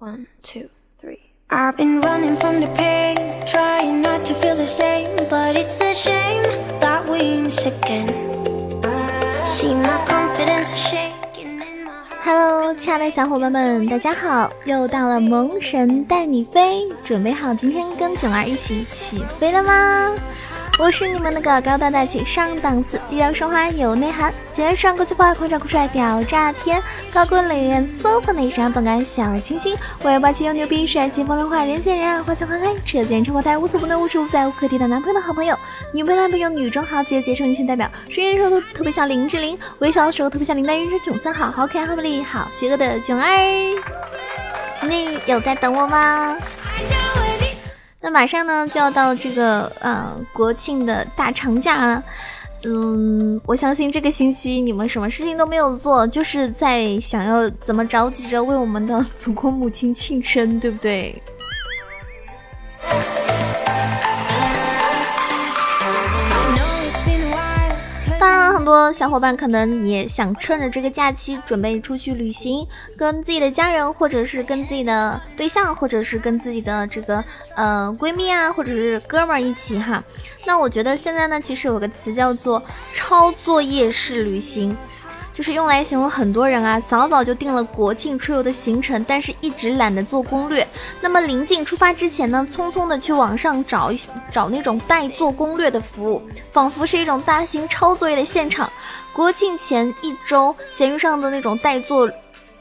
One, two, three. I've been running from the pain, trying not to feel the same, but it's a shame that we miss again. See my confidence shaking in my heart. Hello，亲爱的小伙伴们，大家好！又到了萌神带你飞，准备好今天跟囧儿一起起飞了吗？我是你们那个高端大气上档次、低调奢华有内涵、肩上国际化、狂拽酷帅屌炸天、高贵冷艳 SOP 内伤本感小清新、我有霸气又牛逼、帅气风流话、人见人爱、花见花开、车见车爆胎、无所不能、无处不在、无可替代男朋友的好朋友、女朋友男朋友、女中豪杰、杰出女性代表、声音的时候特别像林志玲，微笑的时候特别像林黛玉，是囧三好，好可爱、好美丽、好邪恶的囧儿。你有在等我吗？那马上呢就要到这个呃国庆的大长假了，嗯，我相信这个星期你们什么事情都没有做，就是在想要怎么着急着为我们的祖国母亲庆生，对不对？多小伙伴可能也想趁着这个假期准备出去旅行，跟自己的家人，或者是跟自己的对象，或者是跟自己的这个呃闺蜜啊，或者是哥们儿一起哈。那我觉得现在呢，其实有个词叫做抄作业式旅行。就是用来形容很多人啊，早早就定了国庆出游的行程，但是一直懒得做攻略。那么临近出发之前呢，匆匆的去网上找一找那种代做攻略的服务，仿佛是一种大型抄作业的现场。国庆前一周，闲鱼上的那种代做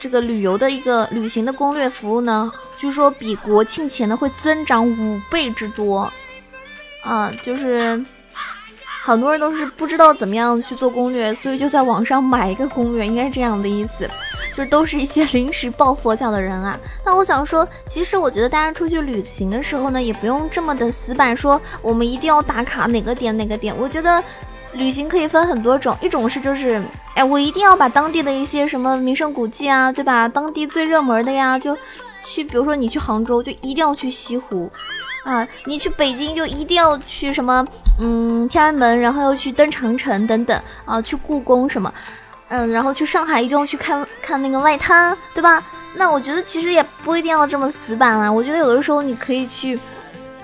这个旅游的一个旅行的攻略服务呢，据说比国庆前呢会增长五倍之多。啊，就是很多人都是不知道怎么样去做攻略，所以就在网上买一个攻略，应该是这样的意思。就是都是一些临时抱佛脚的人啊。那我想说，其实我觉得大家出去旅行的时候呢，也不用这么的死板，说我们一定要打卡哪个点哪个点。我觉得旅行可以分很多种，一种是就是，哎，我一定要把当地的一些什么名胜古迹啊，对吧？当地最热门的呀，就去，比如说你去杭州，就一定要去西湖。啊，你去北京就一定要去什么，嗯，天安门，然后又去登长城等等啊，去故宫什么，嗯，然后去上海一定要去看看那个外滩，对吧？那我觉得其实也不一定要这么死板啊，我觉得有的时候你可以去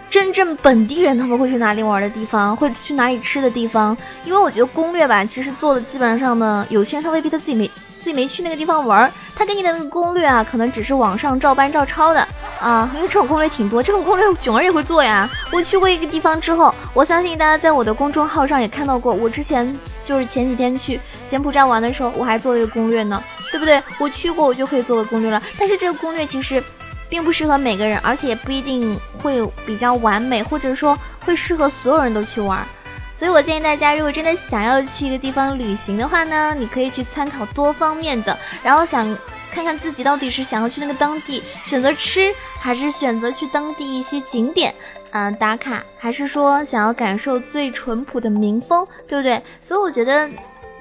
真正本地人他们会去哪里玩的地方，会去哪里吃的地方，因为我觉得攻略吧，其实做的基本上呢，有些人他未必他自己没自己没去那个地方玩，他给你的那个攻略啊，可能只是网上照搬照抄的啊，因为这种攻略挺多，这种攻略囧儿也会做呀。我去过一个地方之后，我相信大家在我的公众号上也看到过，我之前就是前几天去柬埔寨玩的时候，我还做了一个攻略呢，对不对？我去过，我就可以做个攻略了。但是这个攻略其实并不适合每个人，而且也不一定会比较完美，或者说会适合所有人都去玩。所以我建议大家，如果真的想要去一个地方旅行的话呢，你可以去参考多方面的，然后想看看自己到底是想要去那个当地选择吃，还是选择去当地一些景点，嗯、打卡，还是说想要感受最淳朴的民风，对不对？所以我觉得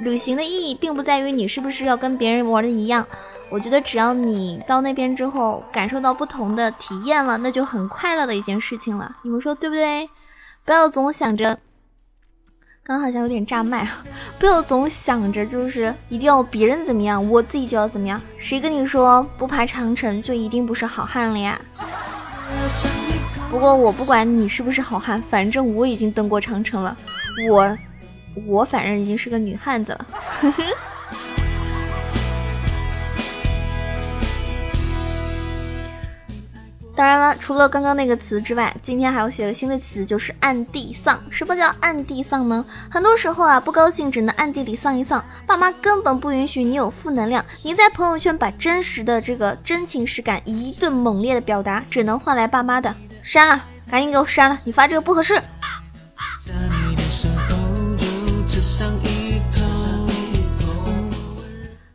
旅行的意义并不在于你是不是要跟别人玩的一样，我觉得只要你到那边之后感受到不同的体验了，那就很快乐的一件事情了。你们说对不对？不要总想着。刚好像有点炸麦啊！不要总想着就是一定要别人怎么样，我自己就要怎么样。谁跟你说不爬长城就一定不是好汉了呀？不过我不管你是不是好汉，反正我已经登过长城了，我我反正已经是个女汉子了。当然了，除了刚刚那个词之外，今天还要学个新的词，就是暗地丧。什么叫暗地丧呢？很多时候啊，不高兴只能暗地里丧一丧，爸妈根本不允许你有负能量。你在朋友圈把真实的这个真情实感一顿猛烈的表达，只能换来爸妈的删了，赶紧给我删了，你发这个不合适。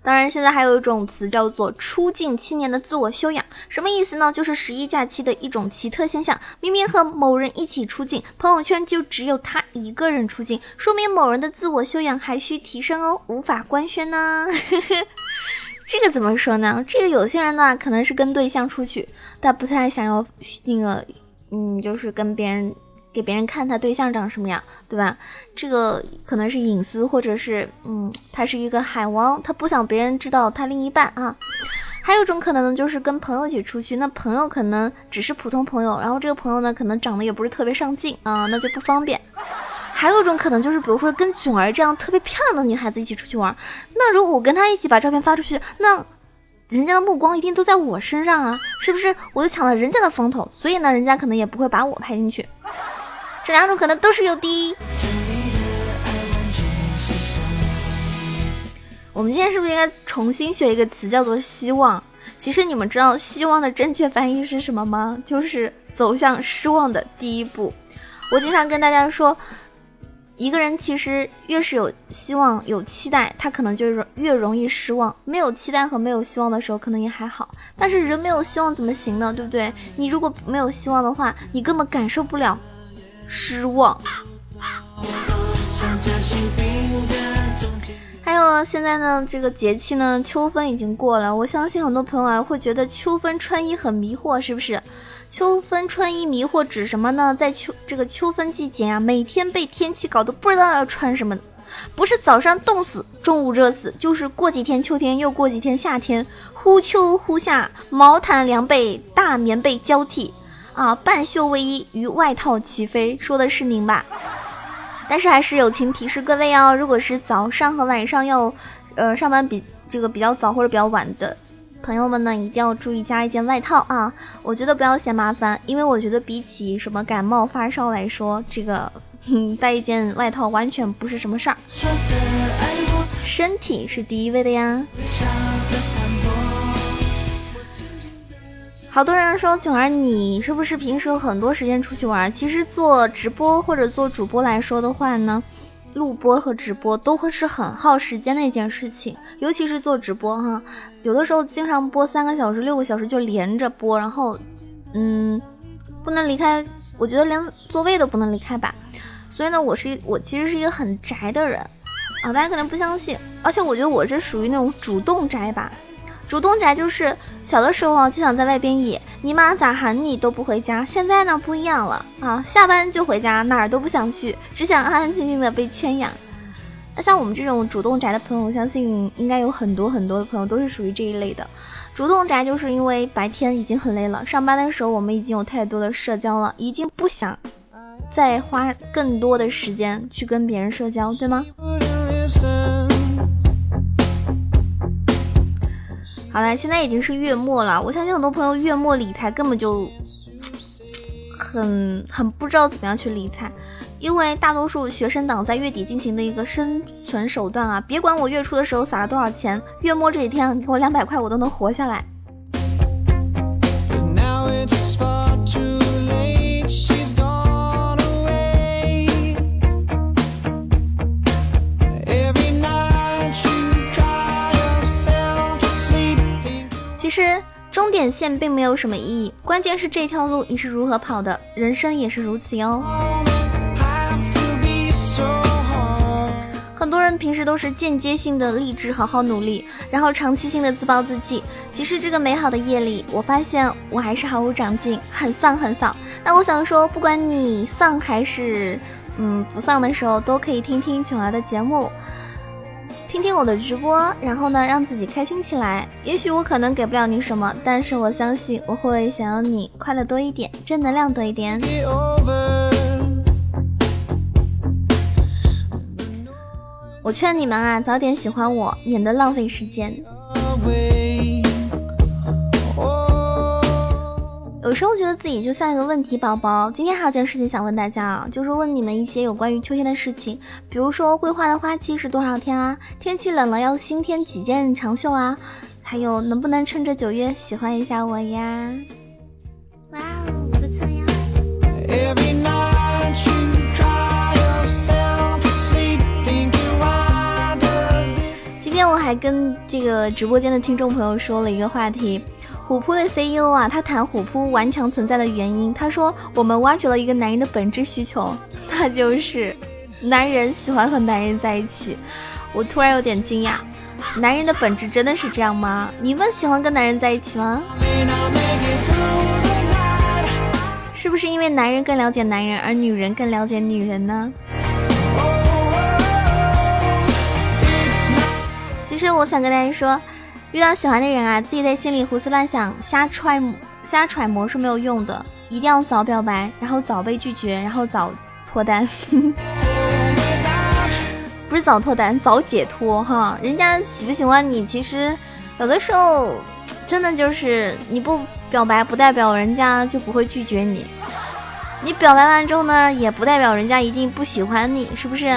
当然，现在还有一种词叫做“出境青年的自我修养”，什么意思呢？就是十一假期的一种奇特现象。明明和某人一起出境，朋友圈就只有他一个人出境，说明某人的自我修养还需提升哦，无法官宣呢。这个怎么说呢？这个有些人呢，可能是跟对象出去，但不太想要那个，嗯，就是跟别人给别人看他对象长什么样，对吧？这个可能是隐私，或者是嗯，他是一个海王，他不想别人知道他另一半啊。还有一种可能呢，就是跟朋友一起出去，那朋友可能只是普通朋友，然后这个朋友呢，可能长得也不是特别上镜啊，那就不方便。还有一种可能就是，比如说跟囧儿这样特别漂亮的女孩子一起出去玩，那如果我跟她一起把照片发出去，那人家的目光一定都在我身上啊，是不是？我就抢了人家的风头，所以呢，人家可能也不会把我拍进去。这两种可能都是有的。我们今天是不是应该重新学一个词，叫做希望？其实你们知道希望的正确翻译是什么吗？就是走向失望的第一步。我经常跟大家说，一个人其实越是有希望、有期待，他可能就是越容易失望。没有期待和没有希望的时候，可能也还好。但是人没有希望怎么行呢？对不对？你如果没有希望的话，你根本感受不了失望。还有现在呢，这个节气呢，秋分已经过了。我相信很多朋友啊会觉得秋分穿衣很迷惑，是不是？秋分穿衣迷惑指什么呢？在秋这个秋分季节啊，每天被天气搞得不知道要穿什么，不是早上冻死，中午热死，就是过几天秋天又过几天夏天，忽秋忽夏，毛毯凉被大棉被交替啊，半袖卫衣与外套齐飞，说的是您吧？但是还是友情提示各位哦，如果是早上和晚上要，呃，上班比这个比较早或者比较晚的朋友们呢，一定要注意加一件外套啊！我觉得不要嫌麻烦，因为我觉得比起什么感冒发烧来说，这个带一件外套完全不是什么事儿，身体是第一位的呀。好多人说囧儿，你是不是平时有很多时间出去玩？其实做直播或者做主播来说的话呢，录播和直播都会是很耗时间的一件事情，尤其是做直播哈，有的时候经常播三个小时、六个小时就连着播，然后嗯，不能离开，我觉得连座位都不能离开吧。所以呢，我是一我其实是一个很宅的人啊，大家可能不相信，而且我觉得我是属于那种主动宅吧。主动宅就是小的时候啊，就想在外边野，你妈咋喊你都不回家。现在呢不一样了啊，下班就回家，哪儿都不想去，只想安安静静的被圈养。那像我们这种主动宅的朋友，我相信应该有很多很多的朋友都是属于这一类的。主动宅就是因为白天已经很累了，上班的时候我们已经有太多的社交了，已经不想再花更多的时间去跟别人社交，对吗？好了，现在已经是月末了，我相信很多朋友月末理财根本就很很不知道怎么样去理财，因为大多数学生党在月底进行的一个生存手段啊，别管我月初的时候撒了多少钱，月末这几天给我两百块，我都能活下来。并没有什么意义，关键是这条路你是如何跑的。人生也是如此哟。很多人平时都是间接性的励志好好努力，然后长期性的自暴自弃。其实这个美好的夜里，我发现我还是毫无长进，很丧很丧。那我想说，不管你丧还是嗯不丧的时候，都可以听听囧儿的节目。听听我的直播，然后呢，让自己开心起来。也许我可能给不了你什么，但是我相信我会想要你快乐多一点，正能量多一点。我劝你们啊，早点喜欢我，免得浪费时间。有时候觉得自己就像一个问题宝宝。今天还有件事情想问大家啊，就是问你们一些有关于秋天的事情，比如说桂花的花期是多少天啊？天气冷了要新添几件长袖啊？还有能不能趁着九月喜欢一下我呀？哇哦，不错呀！今天我还跟这个直播间的听众朋友说了一个话题。虎扑的 CEO 啊，他谈虎扑顽强存在的原因。他说，我们挖掘了一个男人的本质需求，那就是男人喜欢和男人在一起。我突然有点惊讶，男人的本质真的是这样吗？你们喜欢跟男人在一起吗？是不是因为男人更了解男人，而女人更了解女人呢？其实我想跟大家说。遇到喜欢的人啊，自己在心里胡思乱想、瞎揣瞎揣摩是没有用的，一定要早表白，然后早被拒绝，然后早脱单。不是早脱单，早解脱哈。人家喜不喜欢你，其实有的时候真的就是你不表白，不代表人家就不会拒绝你。你表白完之后呢，也不代表人家一定不喜欢你，是不是？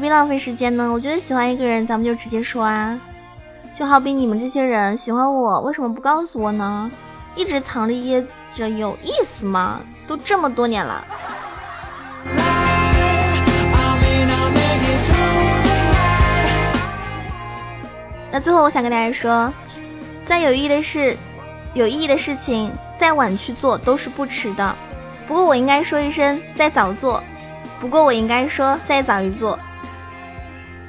何必浪费时间呢？我觉得喜欢一个人，咱们就直接说啊。就好比你们这些人喜欢我，为什么不告诉我呢？一直藏着掖着，有意思吗？都这么多年了。那最后，我想跟大家说，再有意义的事，有意义的事情。再晚去做都是不迟的，不过我应该说一声再早做，不过我应该说再早一做。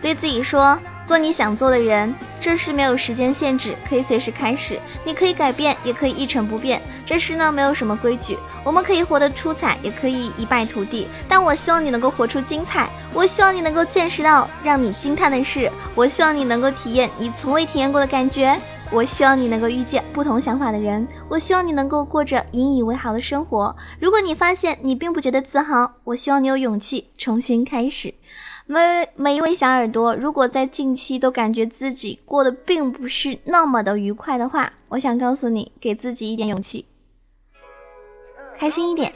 对自己说，做你想做的人，这事没有时间限制，可以随时开始，你可以改变，也可以一成不变。这事呢，没有什么规矩，我们可以活得出彩，也可以一败涂地。但我希望你能够活出精彩，我希望你能够见识到让你惊叹的事，我希望你能够体验你从未体验过的感觉。我希望你能够遇见不同想法的人，我希望你能够过着引以为豪的生活。如果你发现你并不觉得自豪，我希望你有勇气重新开始。每每一位小耳朵，如果在近期都感觉自己过得并不是那么的愉快的话，我想告诉你，给自己一点勇气，开心一点，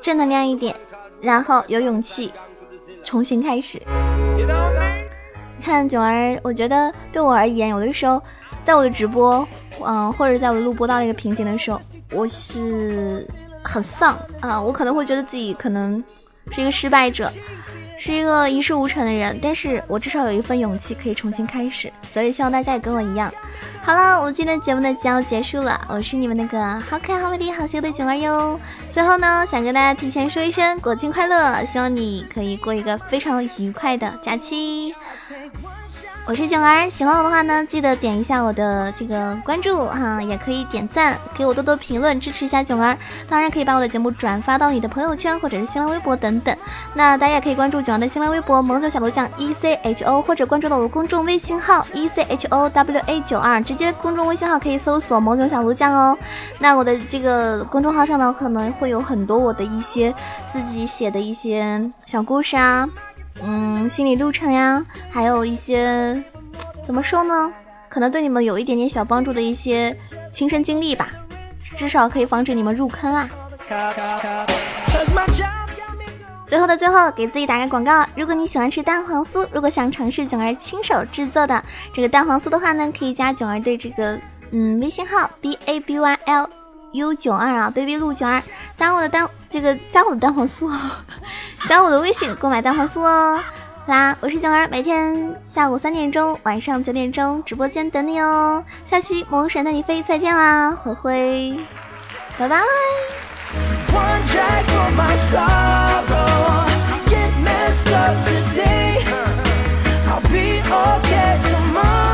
正能量一点，然后有勇气重新开始。你看囧儿，我觉得对我而言，有的时候。在我的直播，嗯，或者在我录播到了一个瓶颈的时候，我是很丧啊，我可能会觉得自己可能是一个失败者，是一个一事无成的人，但是我至少有一份勇气可以重新开始，所以希望大家也跟我一样。好了，我今天节目呢就要结束了，我是你们那个好可爱、好美丽、好羞的景儿哟。最后呢，想跟大家提前说一声国庆快乐，希望你可以过一个非常愉快的假期。我是囧儿，喜欢我的话呢，记得点一下我的这个关注哈，也可以点赞，给我多多评论，支持一下囧儿。当然可以把我的节目转发到你的朋友圈或者是新浪微博等等。那大家也可以关注囧儿的新浪微博“萌囧小楼酱 E C H O”，或者关注到我的公众微信号 “E C H O W A 九二”，直接公众微信号可以搜索“萌囧小楼酱”哦。那我的这个公众号上呢，可能会有很多我的一些自己写的一些小故事啊。嗯，心理路程呀，还有一些怎么说呢？可能对你们有一点点小帮助的一些亲身经历吧，至少可以防止你们入坑啊。最后的最后，给自己打个广告：如果你喜欢吃蛋黄酥，如果想尝试囧儿亲手制作的这个蛋黄酥的话呢，可以加囧儿的这个嗯微信号 b a b y l u 九二啊，baby 鹿九二，加我的蛋这个加我的蛋黄酥。加我的微信购买蛋黄酥哦！啦，我是静儿，每天下午三点钟、晚上九点钟直播间等你哦。下期《萌神带你飞》再见啦，灰灰，拜拜。Get messed up today. I'll be okay tomorrow.